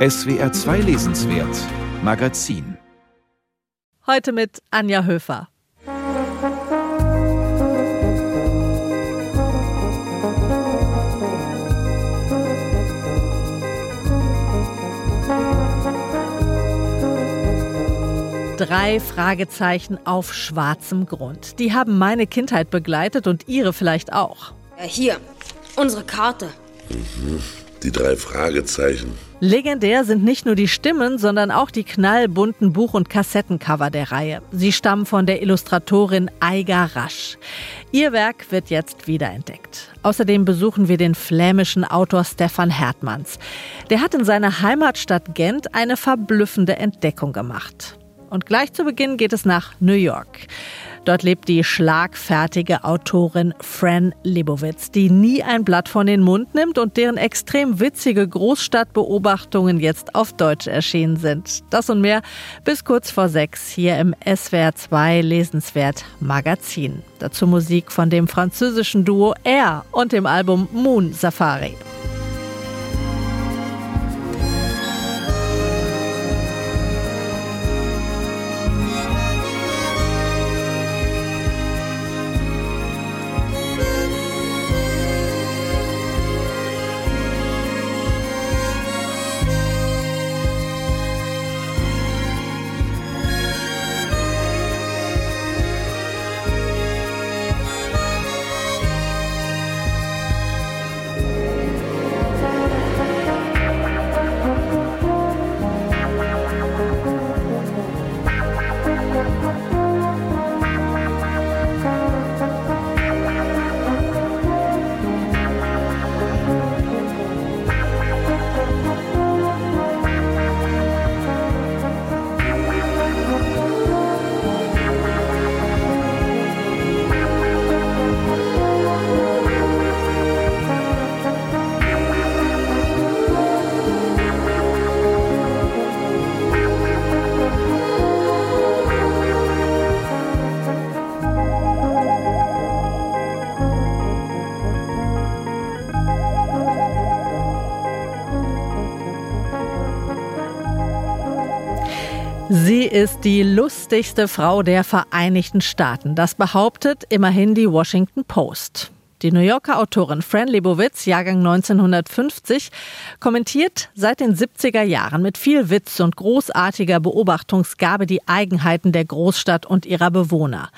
SWR 2 Lesenswert Magazin. Heute mit Anja Höfer. Drei Fragezeichen auf schwarzem Grund. Die haben meine Kindheit begleitet und ihre vielleicht auch. Ja, hier, unsere Karte. Die drei Fragezeichen. Legendär sind nicht nur die Stimmen, sondern auch die knallbunten Buch- und Kassettencover der Reihe. Sie stammen von der Illustratorin Eiga Rasch. Ihr Werk wird jetzt wiederentdeckt. Außerdem besuchen wir den flämischen Autor Stefan Hertmanns. Der hat in seiner Heimatstadt Gent eine verblüffende Entdeckung gemacht. Und gleich zu Beginn geht es nach New York. Dort lebt die schlagfertige Autorin Fran Lebowitz, die nie ein Blatt von den Mund nimmt und deren extrem witzige Großstadtbeobachtungen jetzt auf Deutsch erschienen sind. Das und mehr bis kurz vor sechs hier im SWR 2 Lesenswert Magazin. Dazu Musik von dem französischen Duo Air und dem Album Moon Safari. Ist die lustigste Frau der Vereinigten Staaten. Das behauptet immerhin die Washington Post. Die New Yorker Autorin Fran Lebowitz, Jahrgang 1950, kommentiert seit den 70er Jahren mit viel Witz und großartiger Beobachtungsgabe die Eigenheiten der Großstadt und ihrer Bewohner.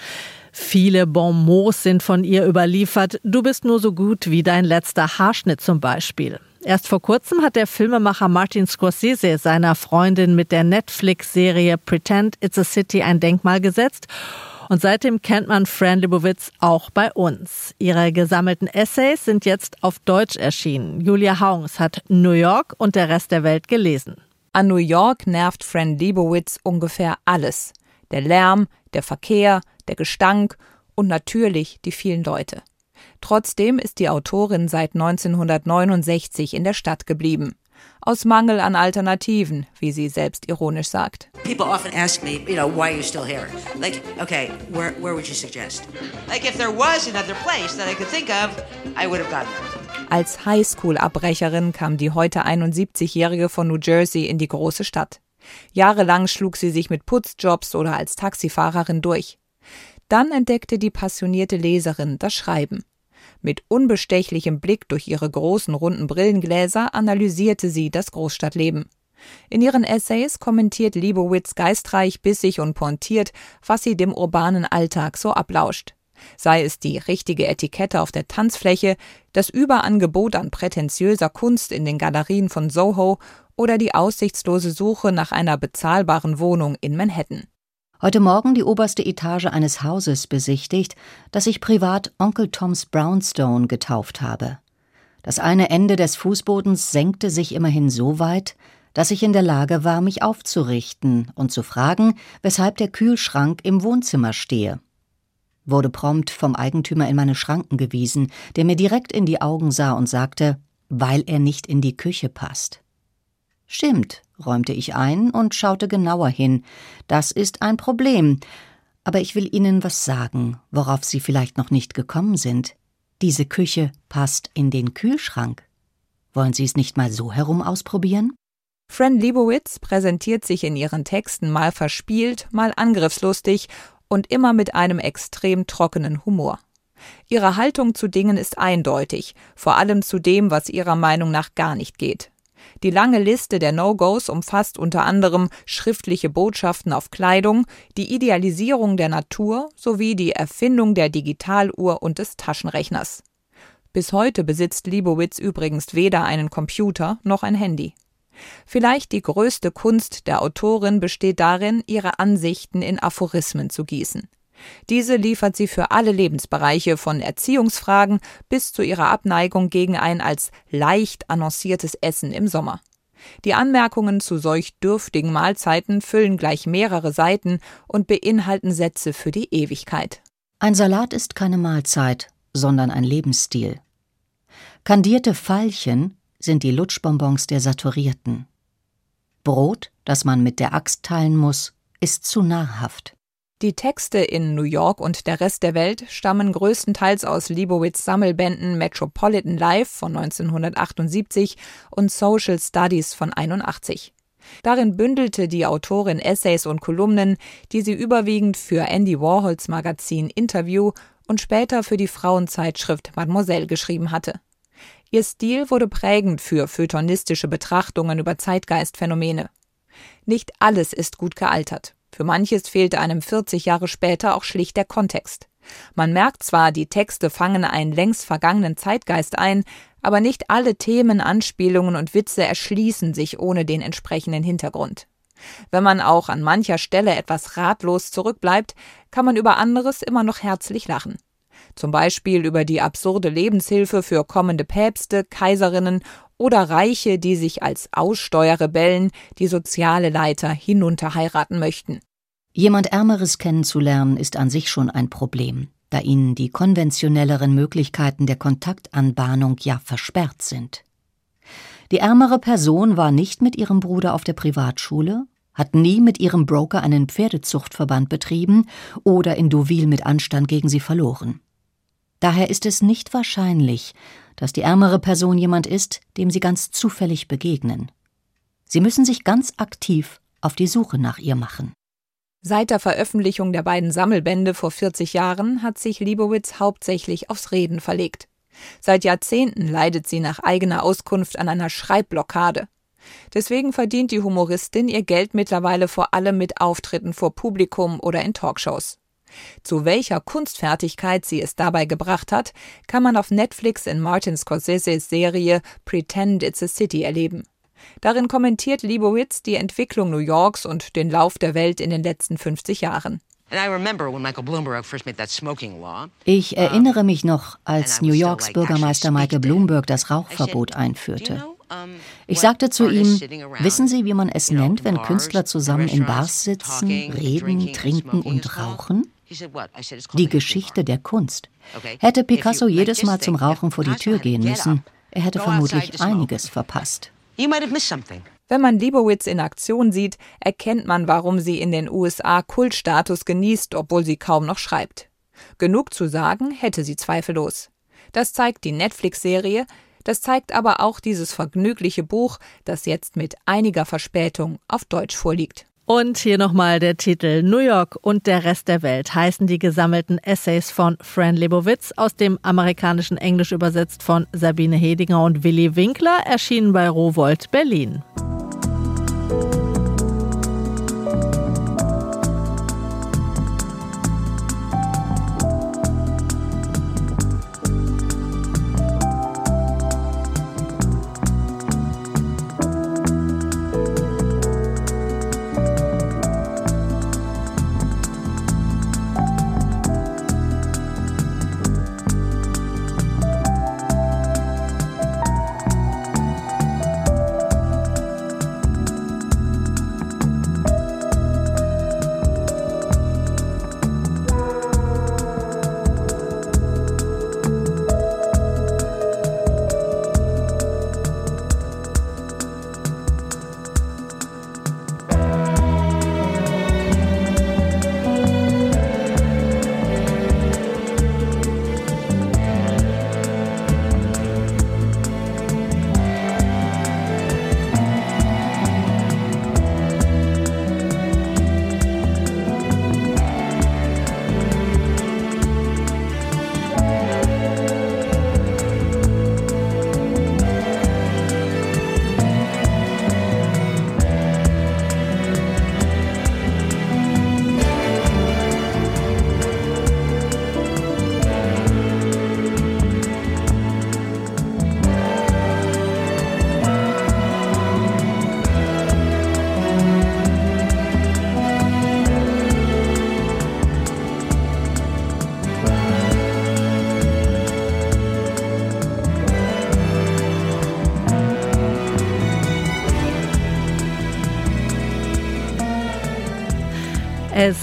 Viele Bonmots sind von ihr überliefert. Du bist nur so gut wie dein letzter Haarschnitt zum Beispiel. Erst vor kurzem hat der Filmemacher Martin Scorsese seiner Freundin mit der Netflix-Serie Pretend It's a City ein Denkmal gesetzt. Und seitdem kennt man Fran Lebowitz auch bei uns. Ihre gesammelten Essays sind jetzt auf Deutsch erschienen. Julia Haungs hat New York und der Rest der Welt gelesen. An New York nervt Fran Lebowitz ungefähr alles. Der Lärm, der Verkehr, der Gestank und natürlich die vielen Leute. Trotzdem ist die Autorin seit 1969 in der Stadt geblieben. Aus Mangel an Alternativen, wie sie selbst ironisch sagt. People often ask me, you know, why are you still here? Like, okay, where, where would you suggest? Like, if there was another place that I could think of, I would have gone there. Als Highschool-Abbrecherin kam die heute 71-Jährige von New Jersey in die große Stadt. Jahrelang schlug sie sich mit Putzjobs oder als Taxifahrerin durch. Dann entdeckte die passionierte Leserin das Schreiben. Mit unbestechlichem Blick durch ihre großen runden Brillengläser analysierte sie das Großstadtleben. In ihren Essays kommentiert Liebowitz geistreich, bissig und pointiert, was sie dem urbanen Alltag so ablauscht. Sei es die richtige Etikette auf der Tanzfläche, das Überangebot an prätentiöser Kunst in den Galerien von Soho oder die aussichtslose Suche nach einer bezahlbaren Wohnung in Manhattan heute Morgen die oberste Etage eines Hauses besichtigt, das ich privat Onkel Toms Brownstone getauft habe. Das eine Ende des Fußbodens senkte sich immerhin so weit, dass ich in der Lage war, mich aufzurichten und zu fragen, weshalb der Kühlschrank im Wohnzimmer stehe. Wurde prompt vom Eigentümer in meine Schranken gewiesen, der mir direkt in die Augen sah und sagte, weil er nicht in die Küche passt. Stimmt, räumte ich ein und schaute genauer hin. Das ist ein Problem. Aber ich will Ihnen was sagen, worauf Sie vielleicht noch nicht gekommen sind. Diese Küche passt in den Kühlschrank. Wollen Sie es nicht mal so herum ausprobieren? Fran Lebowitz präsentiert sich in ihren Texten mal verspielt, mal angriffslustig und immer mit einem extrem trockenen Humor. Ihre Haltung zu Dingen ist eindeutig, vor allem zu dem, was ihrer Meinung nach gar nicht geht. Die lange Liste der No-Gos umfasst unter anderem schriftliche Botschaften auf Kleidung, die Idealisierung der Natur sowie die Erfindung der Digitaluhr und des Taschenrechners. Bis heute besitzt Liebowitz übrigens weder einen Computer noch ein Handy. Vielleicht die größte Kunst der Autorin besteht darin, ihre Ansichten in Aphorismen zu gießen. Diese liefert sie für alle Lebensbereiche von Erziehungsfragen bis zu ihrer Abneigung gegen ein als leicht annonciertes Essen im Sommer. Die Anmerkungen zu solch dürftigen Mahlzeiten füllen gleich mehrere Seiten und beinhalten Sätze für die Ewigkeit. Ein Salat ist keine Mahlzeit, sondern ein Lebensstil. Kandierte Veilchen sind die Lutschbonbons der Saturierten. Brot, das man mit der Axt teilen muss, ist zu nahrhaft. Die Texte in New York und der Rest der Welt stammen größtenteils aus Leibowitz Sammelbänden Metropolitan Life von 1978 und Social Studies von 81. Darin bündelte die Autorin Essays und Kolumnen, die sie überwiegend für Andy Warhols Magazin Interview und später für die Frauenzeitschrift Mademoiselle geschrieben hatte. Ihr Stil wurde prägend für feuilletonistische Betrachtungen über Zeitgeistphänomene. Nicht alles ist gut gealtert. Für manches fehlte einem 40 Jahre später auch schlicht der Kontext. Man merkt zwar, die Texte fangen einen längst vergangenen Zeitgeist ein, aber nicht alle Themen, Anspielungen und Witze erschließen sich ohne den entsprechenden Hintergrund. Wenn man auch an mancher Stelle etwas ratlos zurückbleibt, kann man über anderes immer noch herzlich lachen. Zum Beispiel über die absurde Lebenshilfe für kommende Päpste, Kaiserinnen oder Reiche, die sich als Aussteuerrebellen die soziale Leiter hinunterheiraten möchten. Jemand Ärmeres kennenzulernen ist an sich schon ein Problem, da ihnen die konventionelleren Möglichkeiten der Kontaktanbahnung ja versperrt sind. Die ärmere Person war nicht mit ihrem Bruder auf der Privatschule, hat nie mit ihrem Broker einen Pferdezuchtverband betrieben oder in Deauville mit Anstand gegen sie verloren. Daher ist es nicht wahrscheinlich, dass die ärmere Person jemand ist, dem Sie ganz zufällig begegnen. Sie müssen sich ganz aktiv auf die Suche nach ihr machen. Seit der Veröffentlichung der beiden Sammelbände vor 40 Jahren hat sich Liebowitz hauptsächlich aufs Reden verlegt. Seit Jahrzehnten leidet sie nach eigener Auskunft an einer Schreibblockade. Deswegen verdient die Humoristin ihr Geld mittlerweile vor allem mit Auftritten vor Publikum oder in Talkshows. Zu welcher Kunstfertigkeit sie es dabei gebracht hat, kann man auf Netflix in Martin Scorseses Serie Pretend It's a City erleben. Darin kommentiert Liebowitz die Entwicklung New Yorks und den Lauf der Welt in den letzten 50 Jahren. Ich erinnere mich noch, als New Yorks Bürgermeister Michael Bloomberg das Rauchverbot einführte. Ich sagte zu ihm, wissen Sie, wie man es nennt, wenn Künstler zusammen in Bars sitzen, reden, trinken und rauchen? Die Geschichte der Kunst. Hätte Picasso jedes Mal zum Rauchen vor die Tür gehen müssen, er hätte vermutlich einiges verpasst. Wenn man Leibowitz in Aktion sieht, erkennt man, warum sie in den USA Kultstatus genießt, obwohl sie kaum noch schreibt. Genug zu sagen hätte sie zweifellos. Das zeigt die Netflix-Serie, das zeigt aber auch dieses vergnügliche Buch, das jetzt mit einiger Verspätung auf Deutsch vorliegt. Und hier nochmal der Titel New York und der Rest der Welt heißen die gesammelten Essays von Fran Lebowitz aus dem amerikanischen Englisch übersetzt von Sabine Hedinger und Willi Winkler, erschienen bei Rowold Berlin.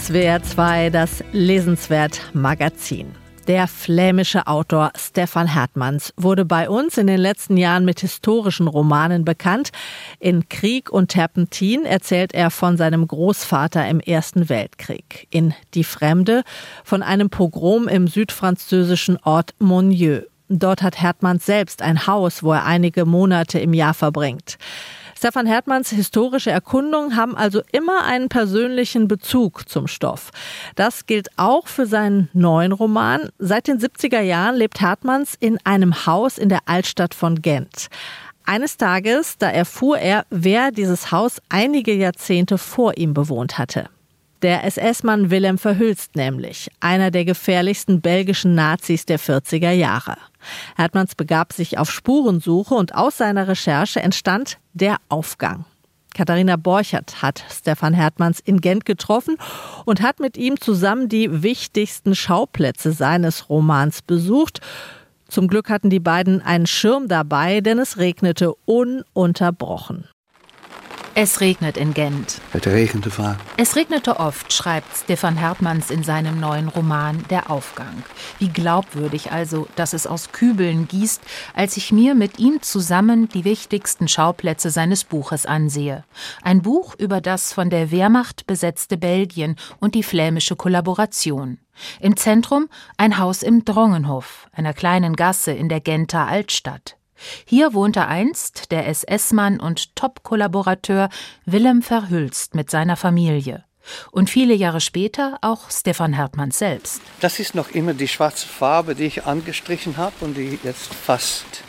SWR 2, das Lesenswert Magazin. Der flämische Autor Stefan Hertmanns wurde bei uns in den letzten Jahren mit historischen Romanen bekannt. In Krieg und Terpentin erzählt er von seinem Großvater im Ersten Weltkrieg. In Die Fremde von einem Pogrom im südfranzösischen Ort Monnieu. Dort hat Hertmanns selbst ein Haus, wo er einige Monate im Jahr verbringt. Stefan Hertmanns historische Erkundungen haben also immer einen persönlichen Bezug zum Stoff. Das gilt auch für seinen neuen Roman. Seit den 70er Jahren lebt Hertmanns in einem Haus in der Altstadt von Gent. Eines Tages, da erfuhr er, wer dieses Haus einige Jahrzehnte vor ihm bewohnt hatte. Der SS-Mann Willem Verhülst nämlich, einer der gefährlichsten belgischen Nazis der 40er Jahre. Hertmanns begab sich auf Spurensuche und aus seiner Recherche entstand der Aufgang. Katharina Borchert hat Stefan Hertmanns in Gent getroffen und hat mit ihm zusammen die wichtigsten Schauplätze seines Romans besucht. Zum Glück hatten die beiden einen Schirm dabei, denn es regnete ununterbrochen. Es regnet in Gent. Het regende vaak. Es regnete oft, schreibt Stefan Hertmanns in seinem neuen Roman Der Aufgang. Wie glaubwürdig also, dass es aus Kübeln gießt, als ich mir mit ihm zusammen die wichtigsten Schauplätze seines Buches ansehe. Ein Buch über das von der Wehrmacht besetzte Belgien und die flämische Kollaboration. Im Zentrum ein Haus im Drongenhof, einer kleinen Gasse in der Genter Altstadt. Hier wohnte einst der SS-Mann und Top-Kollaborateur Willem Verhülst mit seiner Familie. Und viele Jahre später auch Stefan Hertmann selbst. Das ist noch immer die schwarze Farbe, die ich angestrichen habe und die jetzt fast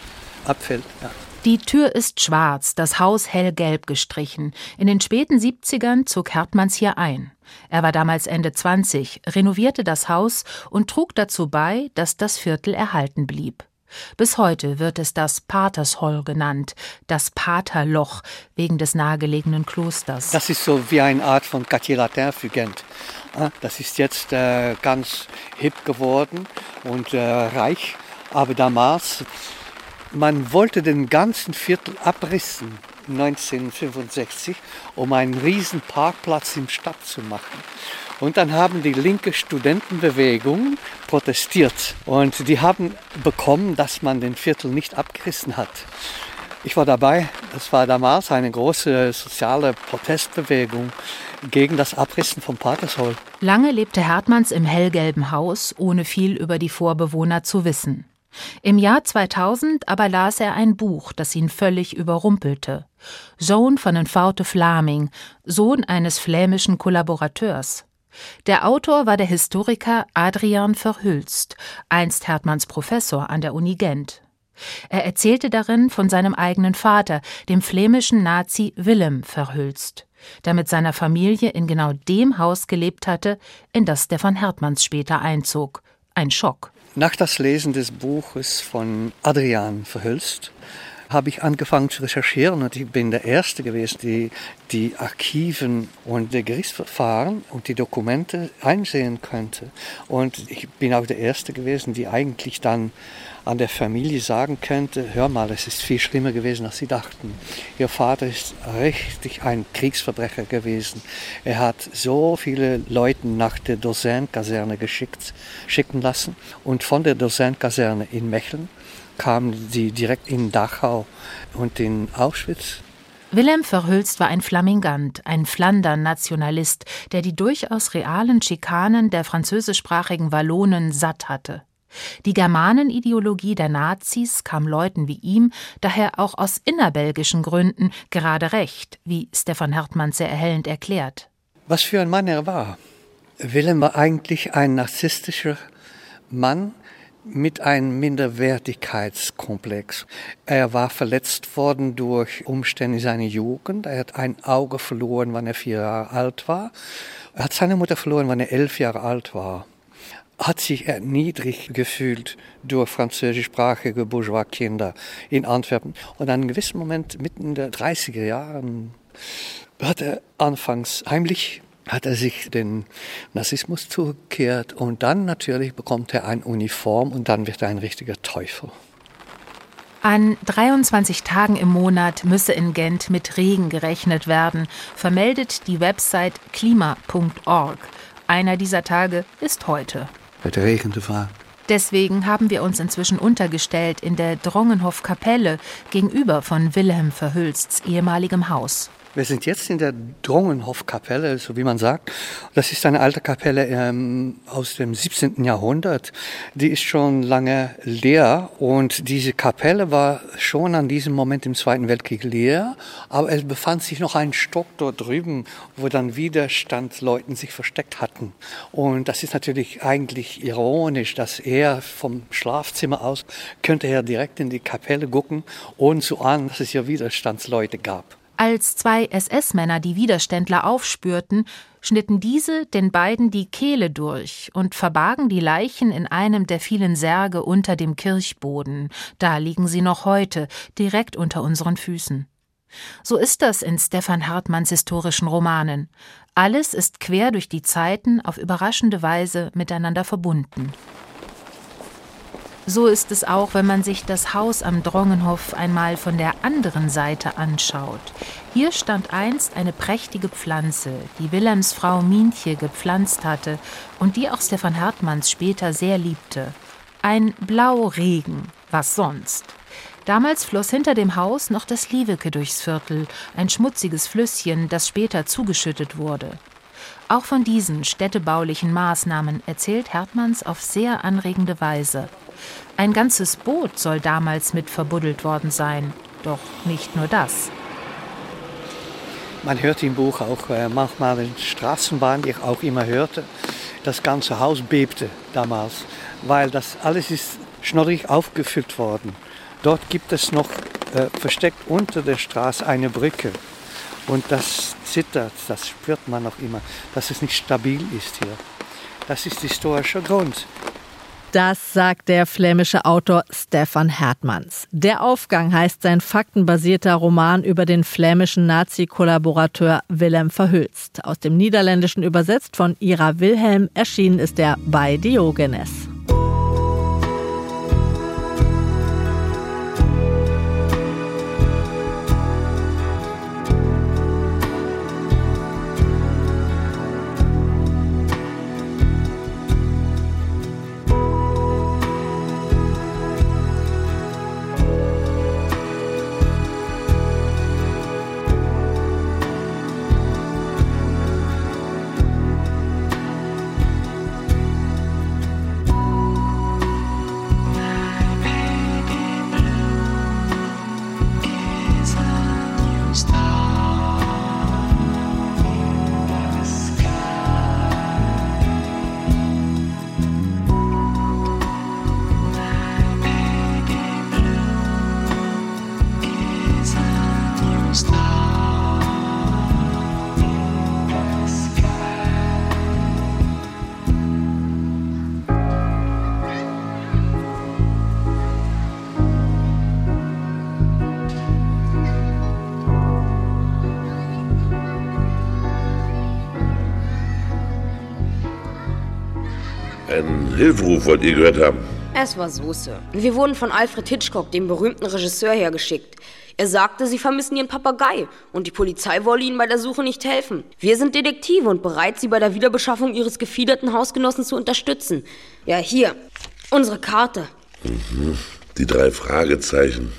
abfällt. Ja. Die Tür ist schwarz, das Haus hellgelb gestrichen. In den späten 70ern zog Hertmanns hier ein. Er war damals Ende 20, renovierte das Haus und trug dazu bei, dass das Viertel erhalten blieb. Bis heute wird es das Patersholl genannt, das Paterloch, wegen des nahegelegenen Klosters. Das ist so wie eine Art von Quartier Latin für Gent. Das ist jetzt äh, ganz hip geworden und äh, reich, aber damals, man wollte den ganzen Viertel abrissen 1965, um einen riesen Parkplatz im Stadt zu machen. Und dann haben die linke Studentenbewegung protestiert. Und die haben bekommen, dass man den Viertel nicht abgerissen hat. Ich war dabei. Es war damals eine große soziale Protestbewegung gegen das Abrissen vom Patersholl. Lange lebte Hertmanns im hellgelben Haus, ohne viel über die Vorbewohner zu wissen. Im Jahr 2000 aber las er ein Buch, das ihn völlig überrumpelte. Sohn von den Faute Flaming, Sohn eines flämischen Kollaborateurs. Der Autor war der Historiker Adrian Verhülst, einst Hertmanns Professor an der Uni Gent. Er erzählte darin von seinem eigenen Vater, dem flämischen Nazi Willem Verhülst, der mit seiner Familie in genau dem Haus gelebt hatte, in das Stefan Hertmanns später einzog. Ein Schock. Nach das Lesen des Buches von Adrian Verhülst habe ich angefangen zu recherchieren und ich bin der Erste gewesen, die die Archiven und die Gerichtsverfahren und die Dokumente einsehen könnte. Und ich bin auch der Erste gewesen, die eigentlich dann an der Familie sagen könnte, hör mal, es ist viel schlimmer gewesen, als sie dachten. Ihr Vater ist richtig ein Kriegsverbrecher gewesen. Er hat so viele Leute nach der Dosen-Kaserne geschickt, schicken lassen und von der Dosen-Kaserne in Mecheln kamen sie direkt in Dachau und in Auschwitz. Wilhelm Verhülst war ein Flamingant, ein Flandern-Nationalist, der die durchaus realen Schikanen der französischsprachigen Wallonen satt hatte. Die Germanenideologie der Nazis kam Leuten wie ihm daher auch aus innerbelgischen Gründen gerade recht, wie Stefan Hertmann sehr erhellend erklärt. Was für ein Mann er war. Wilhelm war eigentlich ein narzisstischer Mann, mit einem Minderwertigkeitskomplex. Er war verletzt worden durch Umstände seiner Jugend. Er hat ein Auge verloren, wann er vier Jahre alt war. Er hat seine Mutter verloren, wann er elf Jahre alt war. Hat sich erniedrigt gefühlt durch französischsprachige Bourgeois-Kinder in Antwerpen. Und an einem gewissen Moment, mitten in den 30er Jahren, hat er anfangs heimlich hat er sich den Narzissmus zugekehrt und dann natürlich bekommt er eine Uniform und dann wird er ein richtiger Teufel. An 23 Tagen im Monat müsse in Gent mit Regen gerechnet werden, vermeldet die Website klima.org. Einer dieser Tage ist heute. Het regende vaak. Deswegen haben wir uns inzwischen untergestellt in der Drongenhof Kapelle gegenüber von Wilhelm Verhülsts ehemaligem Haus. Wir sind jetzt in der Drongenhofkapelle, so wie man sagt. Das ist eine alte Kapelle ähm, aus dem 17. Jahrhundert. Die ist schon lange leer und diese Kapelle war schon an diesem Moment im Zweiten Weltkrieg leer, aber es befand sich noch ein Stock dort drüben, wo dann Widerstandsleuten sich versteckt hatten. Und das ist natürlich eigentlich ironisch, dass er vom Schlafzimmer aus könnte er direkt in die Kapelle gucken, ohne zu ahnen, dass es hier Widerstandsleute gab. Als zwei SS-Männer die Widerständler aufspürten, schnitten diese den beiden die Kehle durch und verbargen die Leichen in einem der vielen Särge unter dem Kirchboden. Da liegen sie noch heute, direkt unter unseren Füßen. So ist das in Stefan Hartmanns historischen Romanen. Alles ist quer durch die Zeiten auf überraschende Weise miteinander verbunden. So ist es auch, wenn man sich das Haus am Drongenhof einmal von der anderen Seite anschaut. Hier stand einst eine prächtige Pflanze, die Wilhelms Frau Mientje gepflanzt hatte und die auch Stefan Hartmanns später sehr liebte. Ein Blauregen, was sonst? Damals floss hinter dem Haus noch das Lieweke durchs Viertel, ein schmutziges Flüsschen, das später zugeschüttet wurde. Auch von diesen städtebaulichen Maßnahmen erzählt Hertmanns auf sehr anregende Weise. Ein ganzes Boot soll damals mit verbuddelt worden sein. Doch nicht nur das. Man hört im Buch auch äh, manchmal in Straßenbahn, die ich auch immer hörte, das ganze Haus bebte damals, weil das alles ist schnorrig aufgefüllt worden. Dort gibt es noch äh, versteckt unter der Straße eine Brücke. Und das zittert, das spürt man noch immer, dass es nicht stabil ist hier. Das ist historischer Grund. Das sagt der flämische Autor Stefan Hertmanns. Der Aufgang heißt sein faktenbasierter Roman über den flämischen Nazi-Kollaborateur Willem Verhülst. Aus dem Niederländischen übersetzt von Ira Wilhelm erschienen ist er bei Diogenes. Hilferuf wollt ihr gehört haben. Es war so, Sir. Wir wurden von Alfred Hitchcock, dem berühmten Regisseur, hergeschickt. Er sagte, sie vermissen ihren Papagei und die Polizei wolle ihnen bei der Suche nicht helfen. Wir sind Detektive und bereit, sie bei der Wiederbeschaffung ihres gefiederten Hausgenossen zu unterstützen. Ja, hier, unsere Karte. Mhm. Die drei Fragezeichen.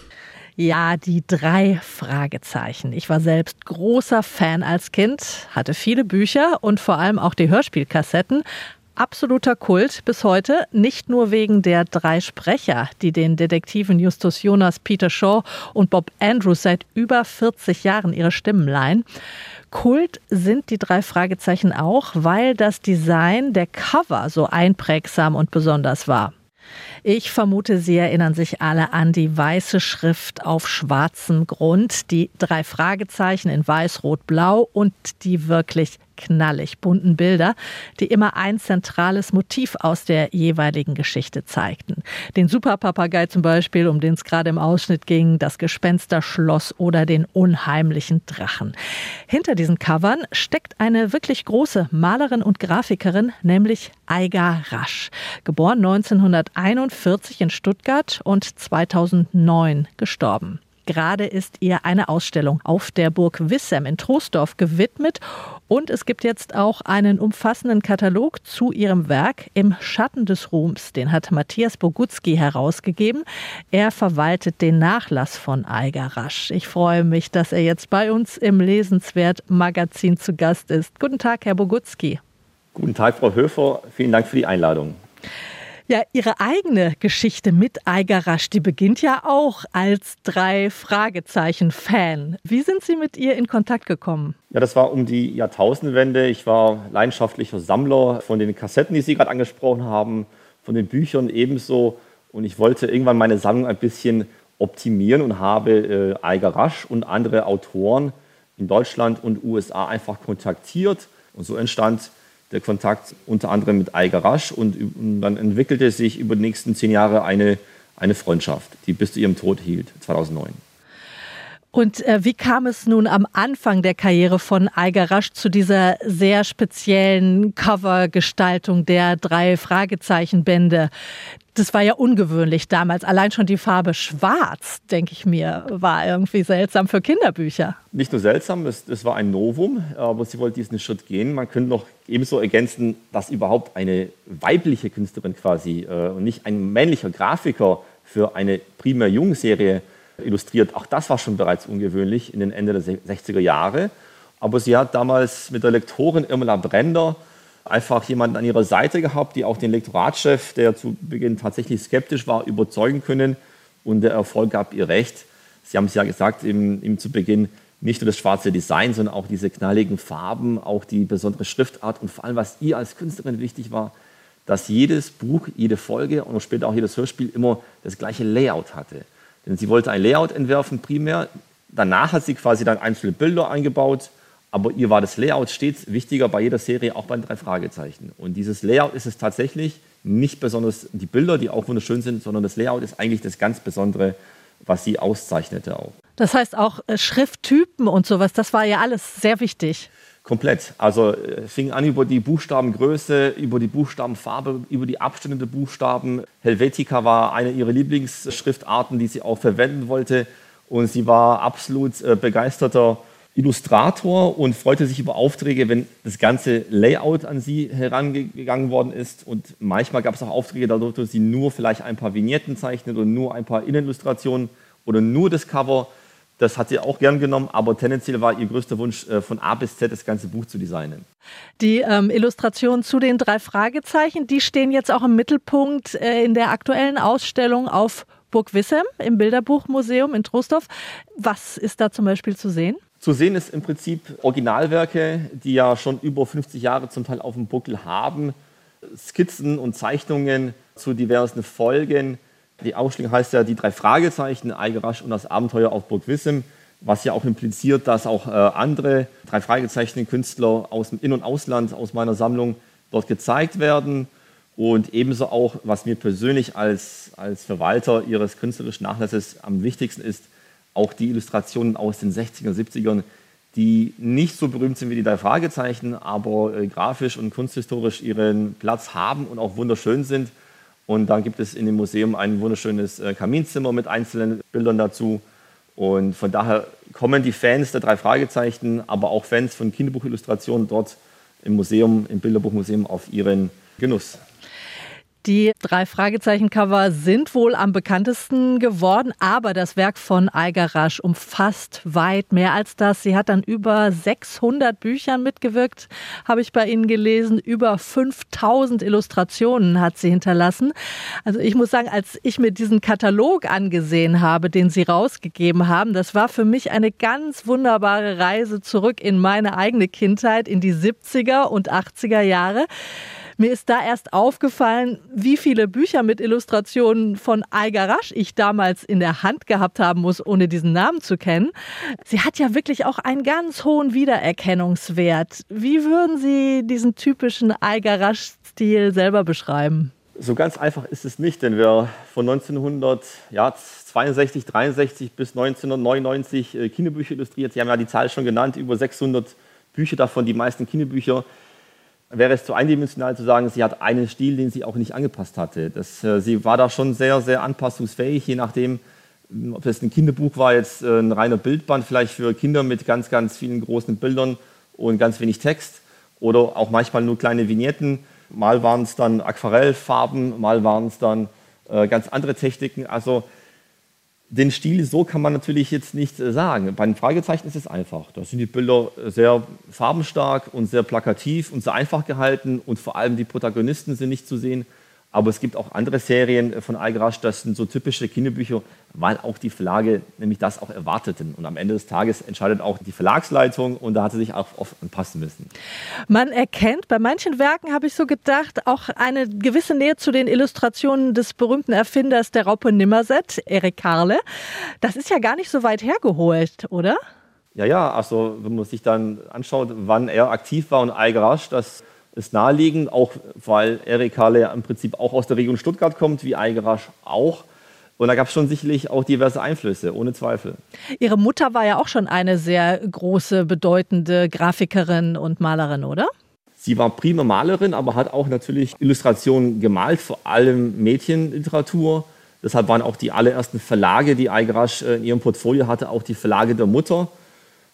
Ja, die drei Fragezeichen. Ich war selbst großer Fan als Kind, hatte viele Bücher und vor allem auch die Hörspielkassetten, absoluter Kult bis heute, nicht nur wegen der drei Sprecher, die den Detektiven Justus Jonas, Peter Shaw und Bob Andrews seit über 40 Jahren ihre Stimmen leihen. Kult sind die drei Fragezeichen auch, weil das Design der Cover so einprägsam und besonders war. Ich vermute, Sie erinnern sich alle an die weiße Schrift auf schwarzem Grund, die drei Fragezeichen in weiß, rot, blau und die wirklich knallig bunten Bilder, die immer ein zentrales Motiv aus der jeweiligen Geschichte zeigten. Den Superpapagei zum Beispiel, um den es gerade im Ausschnitt ging, das Gespensterschloss oder den unheimlichen Drachen. Hinter diesen Covern steckt eine wirklich große Malerin und Grafikerin, nämlich Eiga Rasch. Geboren 1941 in Stuttgart und 2009 gestorben. Gerade ist ihr eine Ausstellung auf der Burg Wissem in Troisdorf gewidmet und es gibt jetzt auch einen umfassenden Katalog zu ihrem Werk im Schatten des Ruhms. Den hat Matthias Bogutski herausgegeben. Er verwaltet den Nachlass von Eiger Rasch. Ich freue mich, dass er jetzt bei uns im Lesenswert Magazin zu Gast ist. Guten Tag, Herr Bogutski. Guten Tag, Frau Höfer. Vielen Dank für die Einladung. Ja, Ihre eigene Geschichte mit Eigerasch, die beginnt ja auch als drei Fragezeichen-Fan. Wie sind Sie mit ihr in Kontakt gekommen? Ja, das war um die Jahrtausendwende. Ich war leidenschaftlicher Sammler von den Kassetten, die Sie gerade angesprochen haben, von den Büchern ebenso. Und ich wollte irgendwann meine Sammlung ein bisschen optimieren und habe äh, Eigerasch und andere Autoren in Deutschland und USA einfach kontaktiert. Und so entstand der Kontakt unter anderem mit Eiger Rasch und, und dann entwickelte sich über die nächsten zehn Jahre eine, eine Freundschaft, die bis zu ihrem Tod hielt, 2009. Und äh, wie kam es nun am Anfang der Karriere von Eiger Rasch zu dieser sehr speziellen Covergestaltung der drei Fragezeichenbände? Das war ja ungewöhnlich damals. Allein schon die Farbe Schwarz, denke ich mir, war irgendwie seltsam für Kinderbücher. Nicht nur seltsam, es, es war ein Novum, aber sie wollte diesen Schritt gehen. Man könnte noch ebenso ergänzen, dass überhaupt eine weibliche Künstlerin quasi äh, und nicht ein männlicher Grafiker für eine primär Jungserie illustriert. Auch das war schon bereits ungewöhnlich in den Ende der 60er Jahre. Aber sie hat damals mit der Lektorin Irmela Brender einfach jemanden an ihrer Seite gehabt, die auch den Lektoratschef, der zu Beginn tatsächlich skeptisch war, überzeugen können. Und der Erfolg gab ihr recht. Sie haben es ja gesagt, ihm, zu Beginn nicht nur das schwarze Design, sondern auch diese knalligen Farben, auch die besondere Schriftart und vor allem, was ihr als Künstlerin wichtig war, dass jedes Buch, jede Folge und später auch jedes Hörspiel immer das gleiche Layout hatte. Denn sie wollte ein Layout entwerfen primär. Danach hat sie quasi dann einzelne Bilder eingebaut aber ihr war das Layout stets wichtiger bei jeder Serie, auch bei den drei Fragezeichen. Und dieses Layout ist es tatsächlich nicht besonders die Bilder, die auch wunderschön sind, sondern das Layout ist eigentlich das ganz Besondere, was sie auszeichnete auch. Das heißt auch äh, Schrifttypen und sowas, das war ja alles sehr wichtig. Komplett. Also äh, fing an über die Buchstabengröße, über die Buchstabenfarbe, über die Abstände der Buchstaben. Helvetica war eine ihrer Lieblingsschriftarten, die sie auch verwenden wollte. Und sie war absolut äh, begeisterter Illustrator und freute sich über Aufträge, wenn das ganze Layout an sie herangegangen worden ist. Und manchmal gab es auch Aufträge, da durfte sie nur vielleicht ein paar Vignetten zeichnen oder nur ein paar Innenillustrationen oder nur das Cover. Das hat sie auch gern genommen, aber tendenziell war ihr größter Wunsch, äh, von A bis Z das ganze Buch zu designen. Die ähm, Illustrationen zu den drei Fragezeichen, die stehen jetzt auch im Mittelpunkt äh, in der aktuellen Ausstellung auf Burg Wissem im Bilderbuchmuseum in Trostorf. Was ist da zum Beispiel zu sehen? Zu sehen ist im Prinzip Originalwerke, die ja schon über 50 Jahre zum Teil auf dem Buckel haben, Skizzen und Zeichnungen zu diversen Folgen. Die Ausstellung heißt ja die drei Fragezeichen, Eigerasch und das Abenteuer auf Burg Wissem, was ja auch impliziert, dass auch äh, andere drei Fragezeichen Künstler aus dem In- und Ausland aus meiner Sammlung dort gezeigt werden. Und ebenso auch, was mir persönlich als, als Verwalter ihres künstlerischen Nachlasses am wichtigsten ist, auch die Illustrationen aus den 60er, 70ern, die nicht so berühmt sind wie die drei Fragezeichen, aber äh, grafisch und kunsthistorisch ihren Platz haben und auch wunderschön sind. Und da gibt es in dem Museum ein wunderschönes äh, Kaminzimmer mit einzelnen Bildern dazu. Und von daher kommen die Fans der drei Fragezeichen, aber auch Fans von Kinderbuchillustrationen dort im Museum, im Bilderbuchmuseum auf ihren Genuss. Die drei Fragezeichen-Cover sind wohl am bekanntesten geworden, aber das Werk von Eiger Rasch umfasst weit mehr als das. Sie hat dann über 600 Büchern mitgewirkt, habe ich bei Ihnen gelesen. Über 5000 Illustrationen hat sie hinterlassen. Also ich muss sagen, als ich mir diesen Katalog angesehen habe, den Sie rausgegeben haben, das war für mich eine ganz wunderbare Reise zurück in meine eigene Kindheit, in die 70er und 80er Jahre. Mir ist da erst aufgefallen, wie viele Bücher mit Illustrationen von Algarasch ich damals in der Hand gehabt haben muss, ohne diesen Namen zu kennen. Sie hat ja wirklich auch einen ganz hohen Wiedererkennungswert. Wie würden Sie diesen typischen Algarasch-Stil selber beschreiben? So ganz einfach ist es nicht, denn wir von 1962, 63 bis 1999 äh, Kinderbücher illustriert. Sie haben ja die Zahl schon genannt, über 600 Bücher davon, die meisten Kinderbücher. Wäre es zu eindimensional zu sagen, sie hat einen Stil, den sie auch nicht angepasst hatte. Das, äh, sie war da schon sehr, sehr anpassungsfähig, je nachdem, ob das ein Kinderbuch war, jetzt äh, ein reiner Bildband, vielleicht für Kinder mit ganz, ganz vielen großen Bildern und ganz wenig Text oder auch manchmal nur kleine Vignetten. Mal waren es dann Aquarellfarben, mal waren es dann äh, ganz andere Techniken. Also den Stil so kann man natürlich jetzt nicht äh, sagen. Bei den Fragezeichen ist es einfach. Da sind die Bilder sehr farbenstark und sehr plakativ und sehr einfach gehalten und vor allem die Protagonisten sind nicht zu sehen. Aber es gibt auch andere Serien von Algarasch, das sind so typische Kinderbücher, weil auch die Verlage nämlich das auch erwarteten. Und am Ende des Tages entscheidet auch die Verlagsleitung und da hat sie sich auch oft anpassen müssen. Man erkennt bei manchen Werken, habe ich so gedacht, auch eine gewisse Nähe zu den Illustrationen des berühmten Erfinders der Raupe Nimmerset, Erik Karle. Das ist ja gar nicht so weit hergeholt, oder? Ja, ja, also wenn man sich dann anschaut, wann er aktiv war und Algarasch, das ist naheliegend, auch weil Erik Halle im Prinzip auch aus der Region Stuttgart kommt, wie Eigerasch auch. Und da gab es schon sicherlich auch diverse Einflüsse, ohne Zweifel. Ihre Mutter war ja auch schon eine sehr große, bedeutende Grafikerin und Malerin, oder? Sie war prima Malerin, aber hat auch natürlich Illustrationen gemalt, vor allem Mädchenliteratur. Deshalb waren auch die allerersten Verlage, die Eigerasch in ihrem Portfolio hatte, auch die Verlage der Mutter.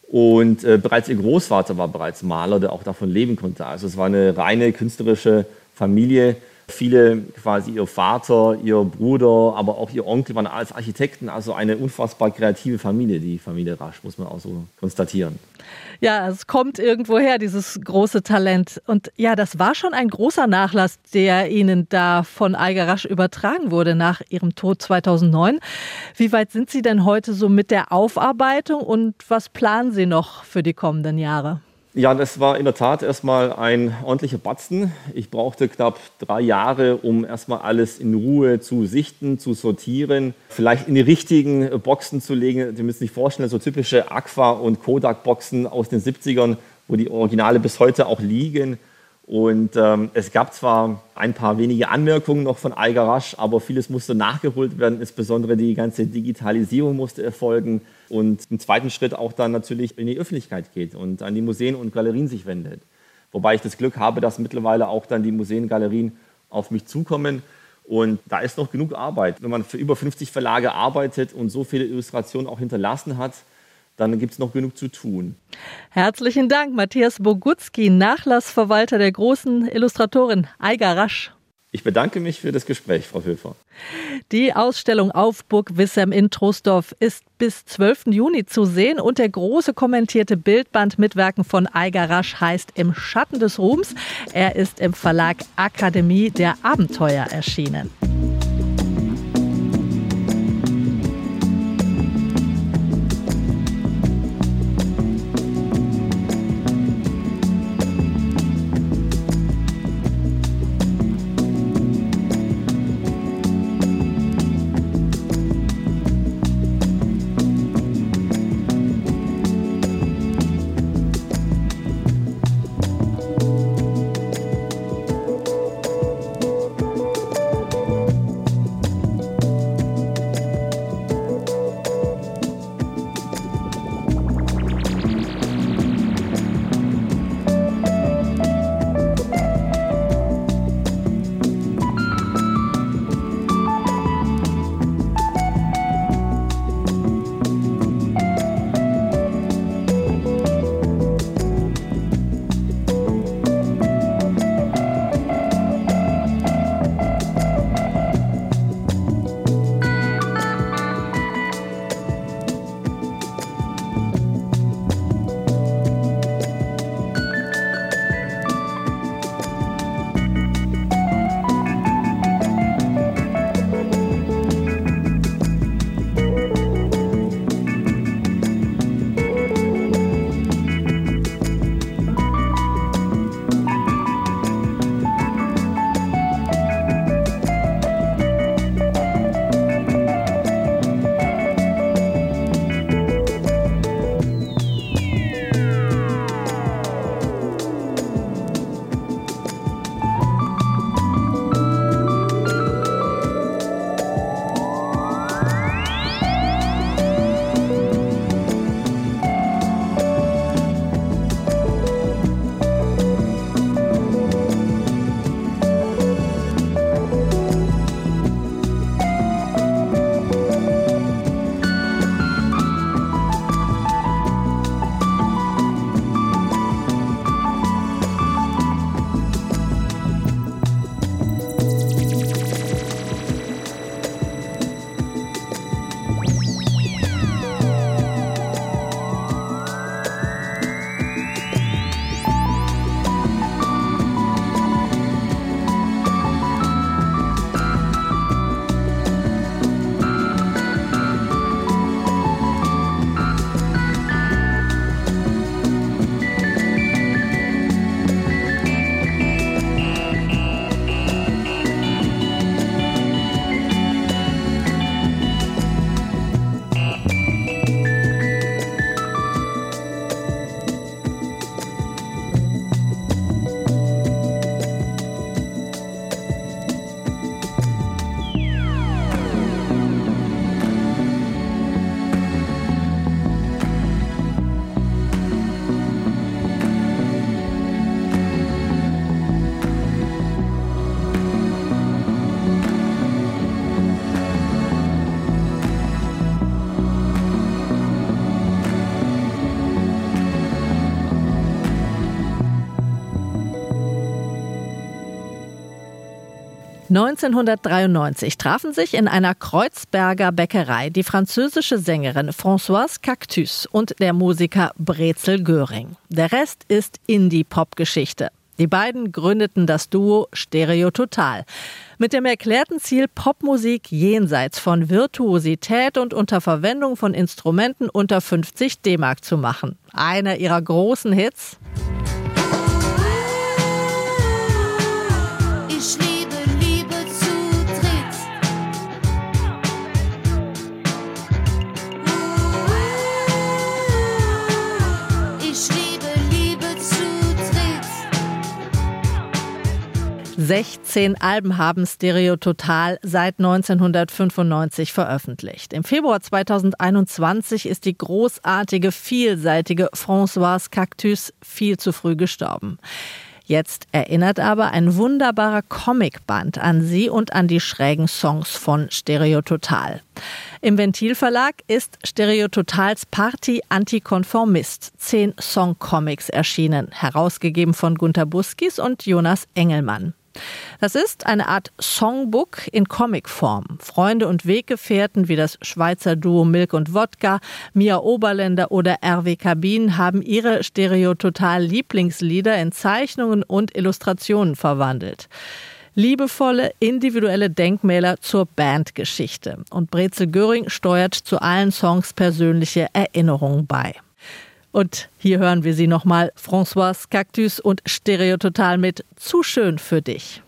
Und äh, bereits ihr Großvater war bereits Maler, der auch davon leben konnte. Also es war eine reine künstlerische Familie. Viele, quasi ihr Vater, ihr Bruder, aber auch ihr Onkel waren als Architekten. Also eine unfassbar kreative Familie, die Familie Rasch, muss man auch so konstatieren. Ja, es kommt irgendwo her, dieses große Talent. Und ja, das war schon ein großer Nachlass, der Ihnen da von Eiger Rasch übertragen wurde nach Ihrem Tod 2009. Wie weit sind Sie denn heute so mit der Aufarbeitung und was planen Sie noch für die kommenden Jahre? Ja, das war in der Tat erstmal ein ordentlicher Batzen. Ich brauchte knapp drei Jahre, um erstmal alles in Ruhe zu sichten, zu sortieren, vielleicht in die richtigen Boxen zu legen. Sie müssen sich vorstellen, so typische Aqua- und Kodak-Boxen aus den 70ern, wo die Originale bis heute auch liegen. Und ähm, es gab zwar ein paar wenige Anmerkungen noch von Algarasch, aber vieles musste nachgeholt werden. Insbesondere die ganze Digitalisierung musste erfolgen und im zweiten Schritt auch dann natürlich in die Öffentlichkeit geht und an die Museen und Galerien sich wendet. Wobei ich das Glück habe, dass mittlerweile auch dann die Museen und Galerien auf mich zukommen. Und da ist noch genug Arbeit. Wenn man für über 50 Verlage arbeitet und so viele Illustrationen auch hinterlassen hat, dann gibt es noch genug zu tun. Herzlichen Dank, Matthias Bogutski, Nachlassverwalter der großen Illustratorin Eiger Rasch. Ich bedanke mich für das Gespräch, Frau Höfer. Die Ausstellung auf Burg Wissem in Trostorf ist bis 12. Juni zu sehen und der große kommentierte Bildband mit Werken von Eiger Rasch heißt Im Schatten des Ruhms. Er ist im Verlag Akademie der Abenteuer erschienen. 1993 trafen sich in einer Kreuzberger Bäckerei die französische Sängerin Françoise Cactus und der Musiker Brezel Göring. Der Rest ist Indie-Pop-Geschichte. Die beiden gründeten das Duo Stereo Total. Mit dem erklärten Ziel, Popmusik jenseits von Virtuosität und unter Verwendung von Instrumenten unter 50 D-Mark zu machen. Einer ihrer großen Hits. 16 Alben haben Stereo Total seit 1995 veröffentlicht. Im Februar 2021 ist die großartige, vielseitige Françoise Cactus viel zu früh gestorben. Jetzt erinnert aber ein wunderbarer Comicband an sie und an die schrägen Songs von Stereo Total. Im Ventilverlag ist Stereo Totals Party Antikonformist. Zehn Songcomics erschienen, herausgegeben von Gunter Buskis und Jonas Engelmann. Das ist eine Art Songbook in Comicform. Freunde und Weggefährten wie das Schweizer Duo Milk und Wodka, Mia Oberländer oder RW Kabin haben ihre stereototal Lieblingslieder in Zeichnungen und Illustrationen verwandelt liebevolle individuelle Denkmäler zur Bandgeschichte. Und Brezel Göring steuert zu allen Songs persönliche Erinnerungen bei. Und hier hören wir sie nochmal, François Cactus und Stereototal mit Zu schön für dich.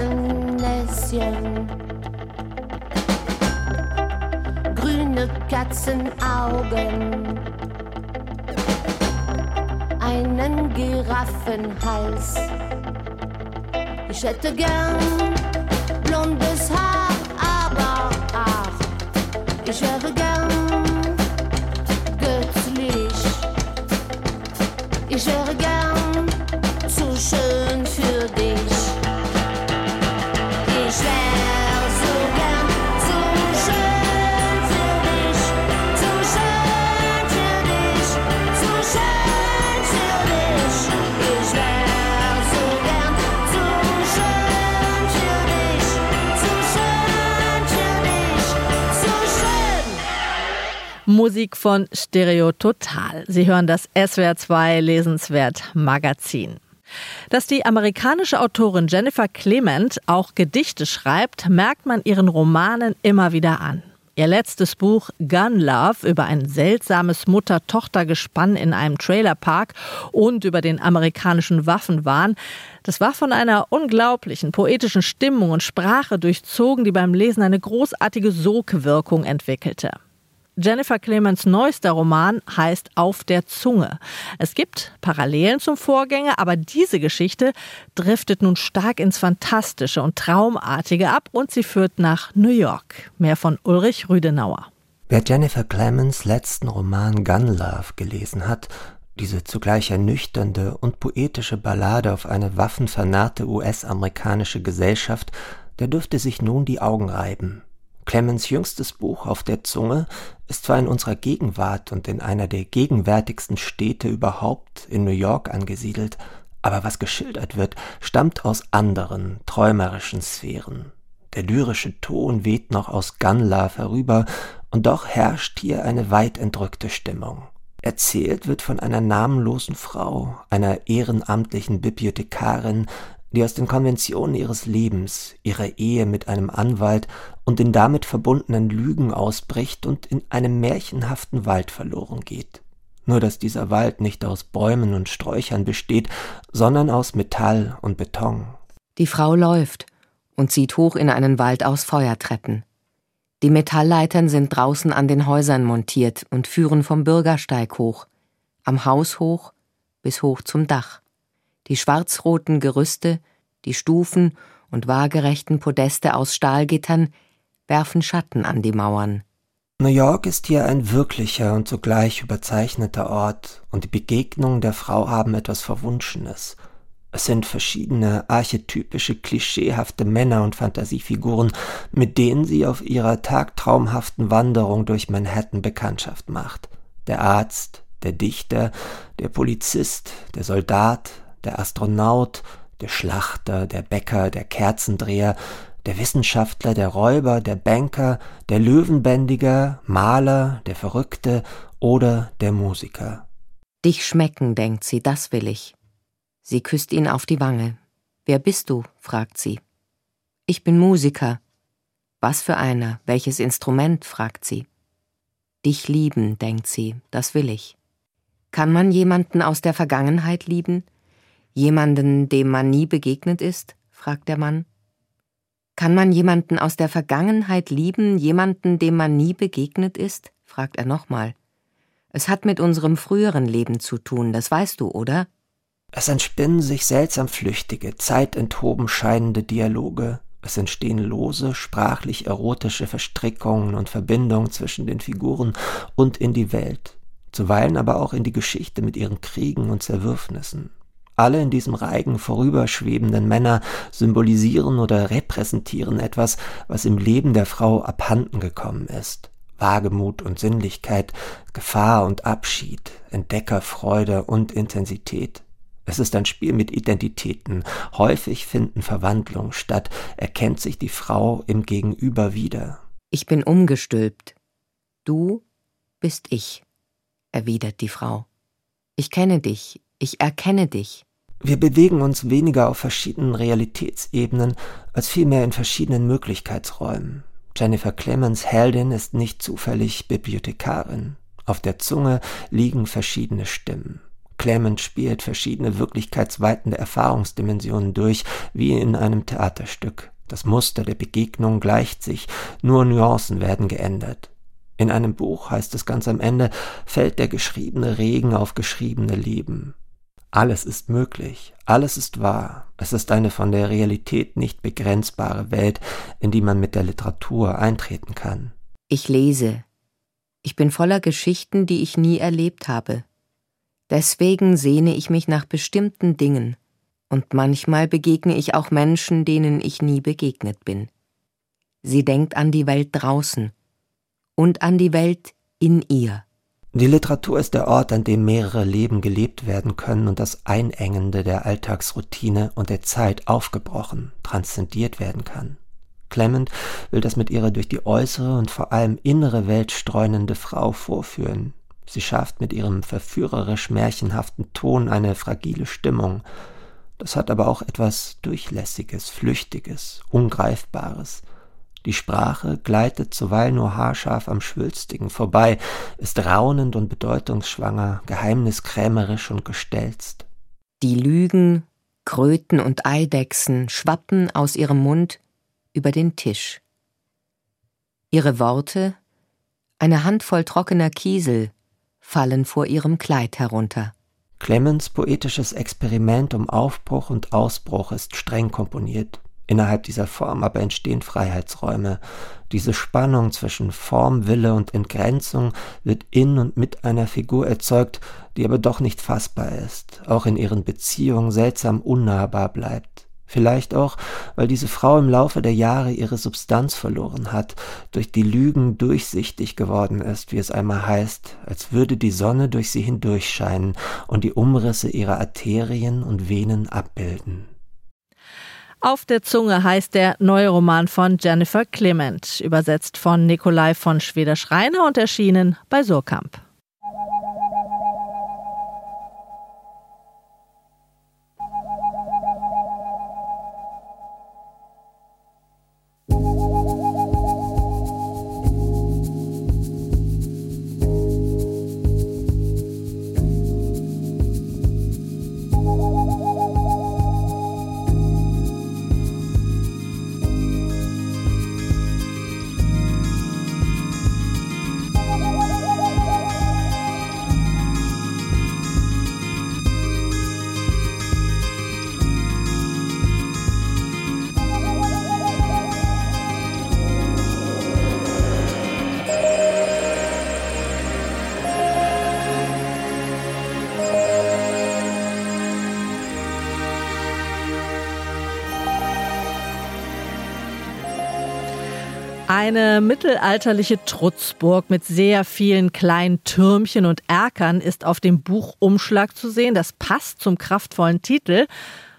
Ein Haselnäschen. Grüne Katzenaugen. Einen Giraffenhals. Ich hätte gern blondes Haar, aber ach, ich wäre gern göttlich. Ich wäre gern zu schön Musik von Stereo Total. Sie hören das SWR2 Lesenswert Magazin. Dass die amerikanische Autorin Jennifer Clement auch Gedichte schreibt, merkt man ihren Romanen immer wieder an. Ihr letztes Buch Gun Love über ein seltsames Mutter-Tochter-Gespann in einem Trailerpark und über den amerikanischen Waffenwahn, das war von einer unglaublichen poetischen Stimmung und Sprache durchzogen, die beim Lesen eine großartige Sogwirkung entwickelte. Jennifer Clemens neuester Roman heißt Auf der Zunge. Es gibt Parallelen zum Vorgänger, aber diese Geschichte driftet nun stark ins Fantastische und Traumartige ab und sie führt nach New York. Mehr von Ulrich Rüdenauer. Wer Jennifer Clemens letzten Roman Gun Love gelesen hat, diese zugleich ernüchternde und poetische Ballade auf eine waffenvernarrte US-amerikanische Gesellschaft, der dürfte sich nun die Augen reiben. Clemens jüngstes Buch Auf der Zunge ist zwar in unserer Gegenwart und in einer der gegenwärtigsten Städte überhaupt in New York angesiedelt, aber was geschildert wird, stammt aus anderen, träumerischen Sphären. Der lyrische Ton weht noch aus Gunlove herüber, und doch herrscht hier eine weit entrückte Stimmung. Erzählt wird von einer namenlosen Frau, einer ehrenamtlichen Bibliothekarin, die aus den Konventionen ihres Lebens, ihrer Ehe mit einem Anwalt und den damit verbundenen Lügen ausbricht und in einem märchenhaften Wald verloren geht. Nur dass dieser Wald nicht aus Bäumen und Sträuchern besteht, sondern aus Metall und Beton. Die Frau läuft und zieht hoch in einen Wald aus Feuertreppen. Die Metallleitern sind draußen an den Häusern montiert und führen vom Bürgersteig hoch, am Haus hoch bis hoch zum Dach. Die schwarzroten Gerüste, die Stufen und waagerechten Podeste aus Stahlgittern werfen Schatten an die Mauern. New York ist hier ein wirklicher und zugleich überzeichneter Ort, und die Begegnungen der Frau haben etwas Verwunschenes. Es sind verschiedene archetypische, klischeehafte Männer und Fantasiefiguren, mit denen sie auf ihrer tagtraumhaften Wanderung durch Manhattan Bekanntschaft macht. Der Arzt, der Dichter, der Polizist, der Soldat, der Astronaut, der Schlachter, der Bäcker, der Kerzendreher, der Wissenschaftler, der Räuber, der Banker, der Löwenbändiger, Maler, der Verrückte oder der Musiker. Dich schmecken, denkt sie, das will ich. Sie küsst ihn auf die Wange. Wer bist du? fragt sie. Ich bin Musiker. Was für einer? Welches Instrument? fragt sie. Dich lieben, denkt sie, das will ich. Kann man jemanden aus der Vergangenheit lieben? Jemanden, dem man nie begegnet ist? fragt der Mann. Kann man jemanden aus der Vergangenheit lieben, jemanden, dem man nie begegnet ist? fragt er nochmal. Es hat mit unserem früheren Leben zu tun, das weißt du, oder? Es entspinnen sich seltsam flüchtige, zeitenthoben scheinende Dialoge, es entstehen lose, sprachlich erotische Verstrickungen und Verbindungen zwischen den Figuren und in die Welt, zuweilen aber auch in die Geschichte mit ihren Kriegen und Zerwürfnissen. Alle in diesem Reigen vorüberschwebenden Männer symbolisieren oder repräsentieren etwas, was im Leben der Frau abhanden gekommen ist. Wagemut und Sinnlichkeit, Gefahr und Abschied, Entdeckerfreude und Intensität. Es ist ein Spiel mit Identitäten. Häufig finden Verwandlungen statt, erkennt sich die Frau im Gegenüber wieder. Ich bin umgestülpt. Du bist ich, erwidert die Frau. Ich kenne dich, ich erkenne dich. Wir bewegen uns weniger auf verschiedenen Realitätsebenen als vielmehr in verschiedenen Möglichkeitsräumen. Jennifer Clemens Heldin ist nicht zufällig Bibliothekarin. Auf der Zunge liegen verschiedene Stimmen. Clement spielt verschiedene wirklichkeitsweitende Erfahrungsdimensionen durch, wie in einem Theaterstück. Das Muster der Begegnung gleicht sich, nur Nuancen werden geändert. In einem Buch heißt es ganz am Ende, fällt der geschriebene Regen auf geschriebene Leben. Alles ist möglich, alles ist wahr, es ist eine von der Realität nicht begrenzbare Welt, in die man mit der Literatur eintreten kann. Ich lese. Ich bin voller Geschichten, die ich nie erlebt habe. Deswegen sehne ich mich nach bestimmten Dingen, und manchmal begegne ich auch Menschen, denen ich nie begegnet bin. Sie denkt an die Welt draußen und an die Welt in ihr. Die Literatur ist der Ort, an dem mehrere Leben gelebt werden können und das Einengende der Alltagsroutine und der Zeit aufgebrochen, transzendiert werden kann. Clement will das mit ihrer durch die äußere und vor allem innere Welt streunende Frau vorführen, Sie schafft mit ihrem verführerisch märchenhaften Ton eine fragile Stimmung. Das hat aber auch etwas Durchlässiges, Flüchtiges, Ungreifbares. Die Sprache gleitet zuweilen nur haarscharf am Schwülstigen vorbei, ist raunend und bedeutungsschwanger, geheimniskrämerisch und gestelzt. Die Lügen, Kröten und Eidechsen schwappen aus ihrem Mund über den Tisch. Ihre Worte, eine Handvoll trockener Kiesel, fallen vor ihrem Kleid herunter. Clemens poetisches Experiment um Aufbruch und Ausbruch ist streng komponiert. Innerhalb dieser Form aber entstehen Freiheitsräume. Diese Spannung zwischen Form, Wille und Entgrenzung wird in und mit einer Figur erzeugt, die aber doch nicht fassbar ist, auch in ihren Beziehungen seltsam unnahbar bleibt. Vielleicht auch, weil diese Frau im Laufe der Jahre ihre Substanz verloren hat, durch die Lügen durchsichtig geworden ist, wie es einmal heißt, als würde die Sonne durch sie hindurchscheinen und die Umrisse ihrer Arterien und Venen abbilden. Auf der Zunge heißt der neue Roman von Jennifer Clement, übersetzt von Nikolai von Schweder-Schreiner und erschienen bei Surkamp. Eine mittelalterliche Trutzburg mit sehr vielen kleinen Türmchen und Erkern ist auf dem Buchumschlag zu sehen. Das passt zum kraftvollen Titel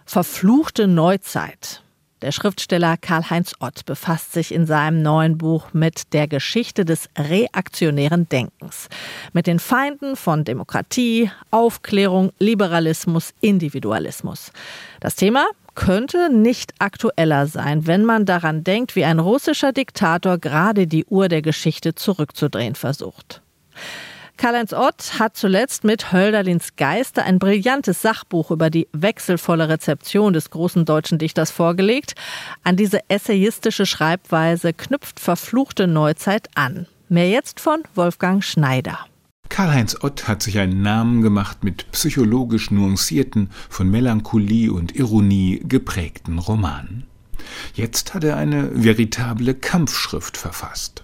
Verfluchte Neuzeit. Der Schriftsteller Karl-Heinz Ott befasst sich in seinem neuen Buch mit der Geschichte des reaktionären Denkens, mit den Feinden von Demokratie, Aufklärung, Liberalismus, Individualismus. Das Thema könnte nicht aktueller sein, wenn man daran denkt, wie ein russischer Diktator gerade die Uhr der Geschichte zurückzudrehen versucht. Karl-Heinz Ott hat zuletzt mit Hölderlins Geister ein brillantes Sachbuch über die wechselvolle Rezeption des großen deutschen Dichters vorgelegt. An diese essayistische Schreibweise knüpft verfluchte Neuzeit an. Mehr jetzt von Wolfgang Schneider. Karl-Heinz Ott hat sich einen Namen gemacht mit psychologisch nuancierten, von Melancholie und Ironie geprägten Romanen. Jetzt hat er eine veritable Kampfschrift verfasst.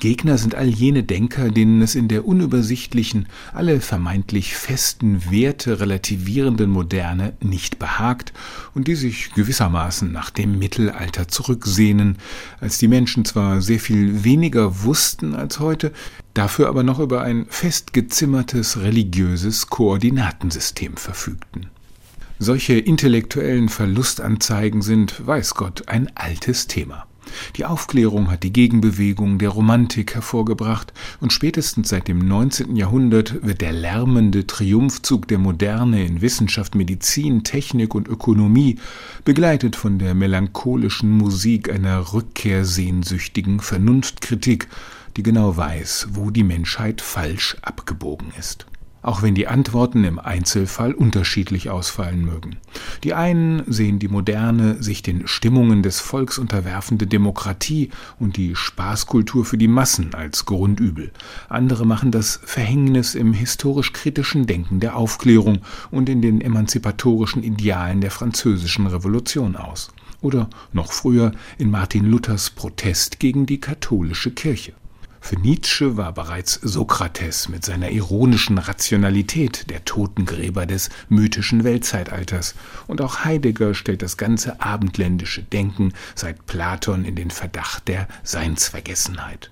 Gegner sind all jene Denker, denen es in der unübersichtlichen, alle vermeintlich festen Werte relativierenden Moderne nicht behagt und die sich gewissermaßen nach dem Mittelalter zurücksehnen, als die Menschen zwar sehr viel weniger wussten als heute, dafür aber noch über ein festgezimmertes religiöses Koordinatensystem verfügten. Solche intellektuellen Verlustanzeigen sind, weiß Gott, ein altes Thema. Die Aufklärung hat die Gegenbewegung der Romantik hervorgebracht und spätestens seit dem 19. Jahrhundert wird der lärmende Triumphzug der Moderne in Wissenschaft, Medizin, Technik und Ökonomie begleitet von der melancholischen Musik einer rückkehrsehnsüchtigen Vernunftkritik, die genau weiß, wo die Menschheit falsch abgebogen ist auch wenn die Antworten im Einzelfall unterschiedlich ausfallen mögen. Die einen sehen die moderne, sich den Stimmungen des Volks unterwerfende Demokratie und die Spaßkultur für die Massen als Grundübel. Andere machen das Verhängnis im historisch-kritischen Denken der Aufklärung und in den emanzipatorischen Idealen der französischen Revolution aus. Oder noch früher in Martin Luthers Protest gegen die katholische Kirche. Für Nietzsche war bereits Sokrates mit seiner ironischen Rationalität der Totengräber des mythischen Weltzeitalters, und auch Heidegger stellt das ganze abendländische Denken seit Platon in den Verdacht der Seinsvergessenheit.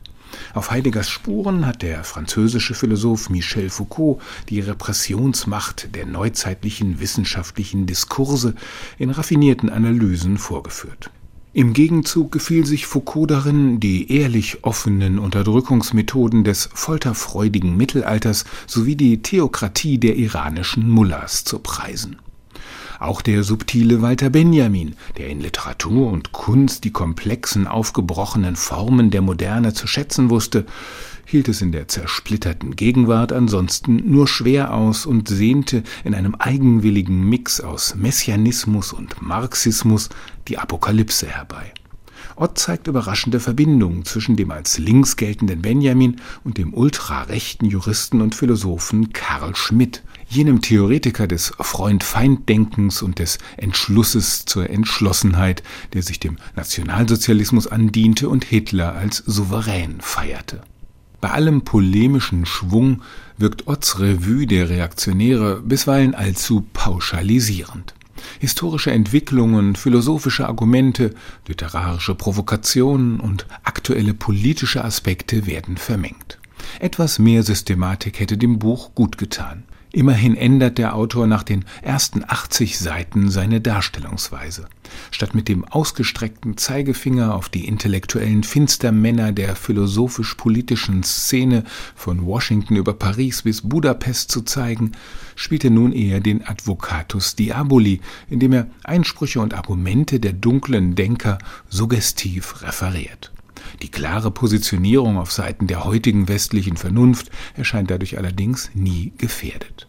Auf Heideggers Spuren hat der französische Philosoph Michel Foucault die Repressionsmacht der neuzeitlichen wissenschaftlichen Diskurse in raffinierten Analysen vorgeführt. Im Gegenzug gefiel sich Foucault darin, die ehrlich offenen Unterdrückungsmethoden des folterfreudigen Mittelalters sowie die Theokratie der iranischen Mullahs zu preisen. Auch der subtile Walter Benjamin, der in Literatur und Kunst die komplexen, aufgebrochenen Formen der Moderne zu schätzen wusste, hielt es in der zersplitterten Gegenwart ansonsten nur schwer aus und sehnte in einem eigenwilligen Mix aus Messianismus und Marxismus die Apokalypse herbei. Ott zeigt überraschende Verbindungen zwischen dem als links geltenden Benjamin und dem ultrarechten Juristen und Philosophen Karl Schmidt, jenem Theoretiker des Freund-Feind-Denkens und des Entschlusses zur Entschlossenheit, der sich dem Nationalsozialismus andiente und Hitler als souverän feierte. Bei allem polemischen Schwung wirkt Otts Revue der Reaktionäre bisweilen allzu pauschalisierend. Historische Entwicklungen, philosophische Argumente, literarische Provokationen und aktuelle politische Aspekte werden vermengt. Etwas mehr Systematik hätte dem Buch gut getan. Immerhin ändert der Autor nach den ersten 80 Seiten seine Darstellungsweise. Statt mit dem ausgestreckten Zeigefinger auf die intellektuellen Finstermänner der philosophisch-politischen Szene von Washington über Paris bis Budapest zu zeigen, spielt er nun eher den Advocatus Diaboli, indem er Einsprüche und Argumente der dunklen Denker suggestiv referiert. Die klare Positionierung auf Seiten der heutigen westlichen Vernunft erscheint dadurch allerdings nie gefährdet.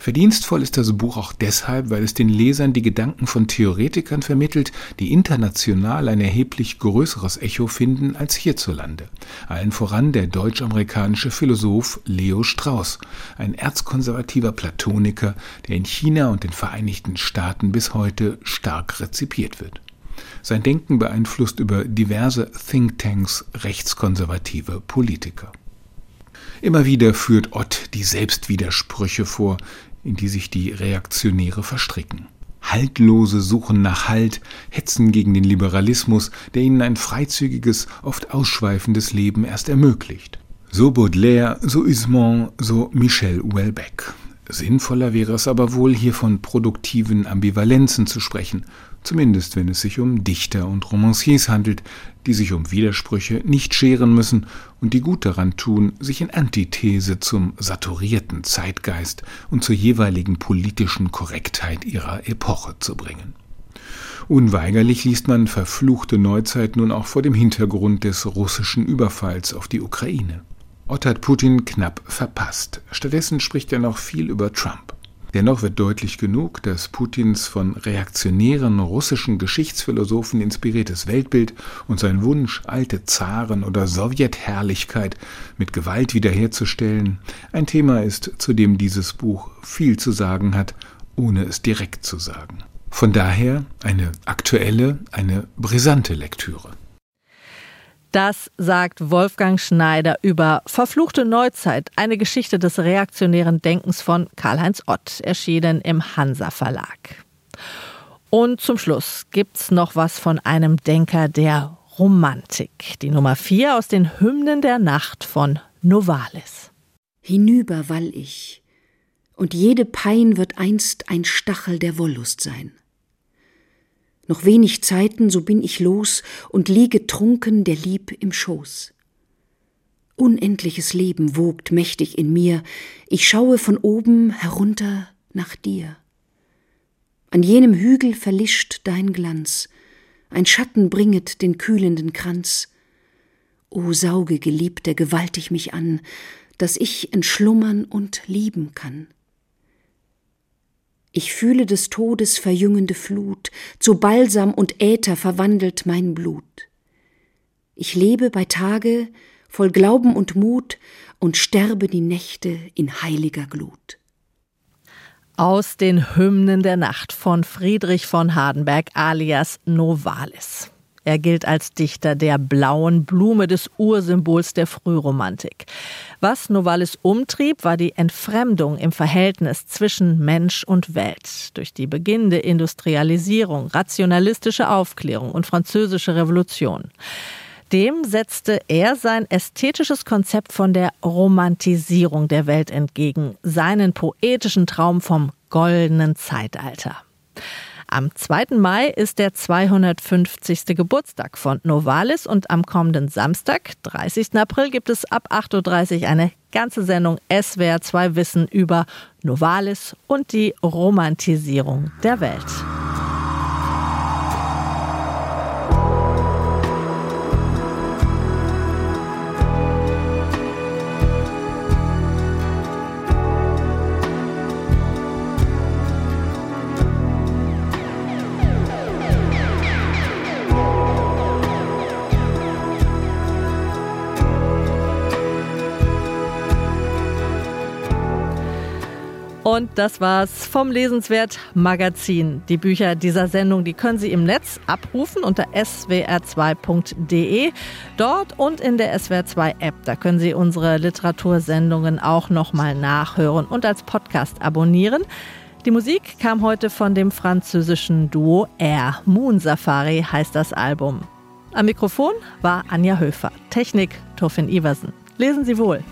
Verdienstvoll ist das Buch auch deshalb, weil es den Lesern die Gedanken von Theoretikern vermittelt, die international ein erheblich größeres Echo finden als hierzulande. Allen voran der deutsch-amerikanische Philosoph Leo Strauss, ein erzkonservativer Platoniker, der in China und den Vereinigten Staaten bis heute stark rezipiert wird. Sein Denken beeinflusst über diverse Thinktanks rechtskonservative Politiker. Immer wieder führt Ott die Selbstwidersprüche vor, in die sich die Reaktionäre verstricken. Haltlose suchen nach Halt, hetzen gegen den Liberalismus, der ihnen ein freizügiges, oft ausschweifendes Leben erst ermöglicht. So Baudelaire, so Usman, so Michel Houellebecq. Sinnvoller wäre es aber wohl, hier von produktiven Ambivalenzen zu sprechen, zumindest wenn es sich um Dichter und Romanciers handelt, die sich um Widersprüche nicht scheren müssen und die gut daran tun, sich in Antithese zum saturierten Zeitgeist und zur jeweiligen politischen Korrektheit ihrer Epoche zu bringen. Unweigerlich liest man verfluchte Neuzeit nun auch vor dem Hintergrund des russischen Überfalls auf die Ukraine. Ott hat Putin knapp verpasst. Stattdessen spricht er noch viel über Trump. Dennoch wird deutlich genug, dass Putins von reaktionären russischen Geschichtsphilosophen inspiriertes Weltbild und sein Wunsch, alte Zaren oder Sowjetherrlichkeit mit Gewalt wiederherzustellen, ein Thema ist, zu dem dieses Buch viel zu sagen hat, ohne es direkt zu sagen. Von daher eine aktuelle, eine brisante Lektüre. Das sagt Wolfgang Schneider über Verfluchte Neuzeit, eine Geschichte des reaktionären Denkens von Karl-Heinz Ott, erschienen im Hansa Verlag. Und zum Schluss gibt's noch was von einem Denker der Romantik. Die Nummer 4 aus den Hymnen der Nacht von Novalis. Hinüber wall ich, und jede Pein wird einst ein Stachel der Wollust sein. Noch wenig Zeiten, so bin ich los und liege trunken der Lieb im Schoß. Unendliches Leben wogt mächtig in mir, ich schaue von oben herunter nach dir. An jenem Hügel verlischt dein Glanz, ein Schatten bringet den kühlenden Kranz. O sauge, Geliebter, gewaltig mich an, dass ich entschlummern und lieben kann. Ich fühle des Todes verjüngende Flut, zu Balsam und Äther verwandelt mein Blut. Ich lebe bei Tage voll Glauben und Mut und sterbe die Nächte in heiliger Glut. Aus den Hymnen der Nacht von Friedrich von Hardenberg alias Novalis. Er gilt als Dichter der blauen Blume des Ursymbols der Frühromantik. Was Novalis umtrieb, war die Entfremdung im Verhältnis zwischen Mensch und Welt. Durch die beginnende Industrialisierung, rationalistische Aufklärung und französische Revolution. Dem setzte er sein ästhetisches Konzept von der Romantisierung der Welt entgegen, seinen poetischen Traum vom goldenen Zeitalter. Am 2. Mai ist der 250. Geburtstag von Novalis und am kommenden Samstag, 30. April, gibt es ab 8.30 Uhr eine ganze Sendung SWR 2 Wissen über Novalis und die Romantisierung der Welt. Und das war's vom Lesenswert Magazin. Die Bücher dieser Sendung, die können Sie im Netz abrufen unter swr2.de. Dort und in der SWR2 App, da können Sie unsere Literatursendungen auch nochmal nachhören und als Podcast abonnieren. Die Musik kam heute von dem französischen Duo Air. Moon Safari heißt das Album. Am Mikrofon war Anja Höfer. Technik Turfin Iversen. Lesen Sie wohl.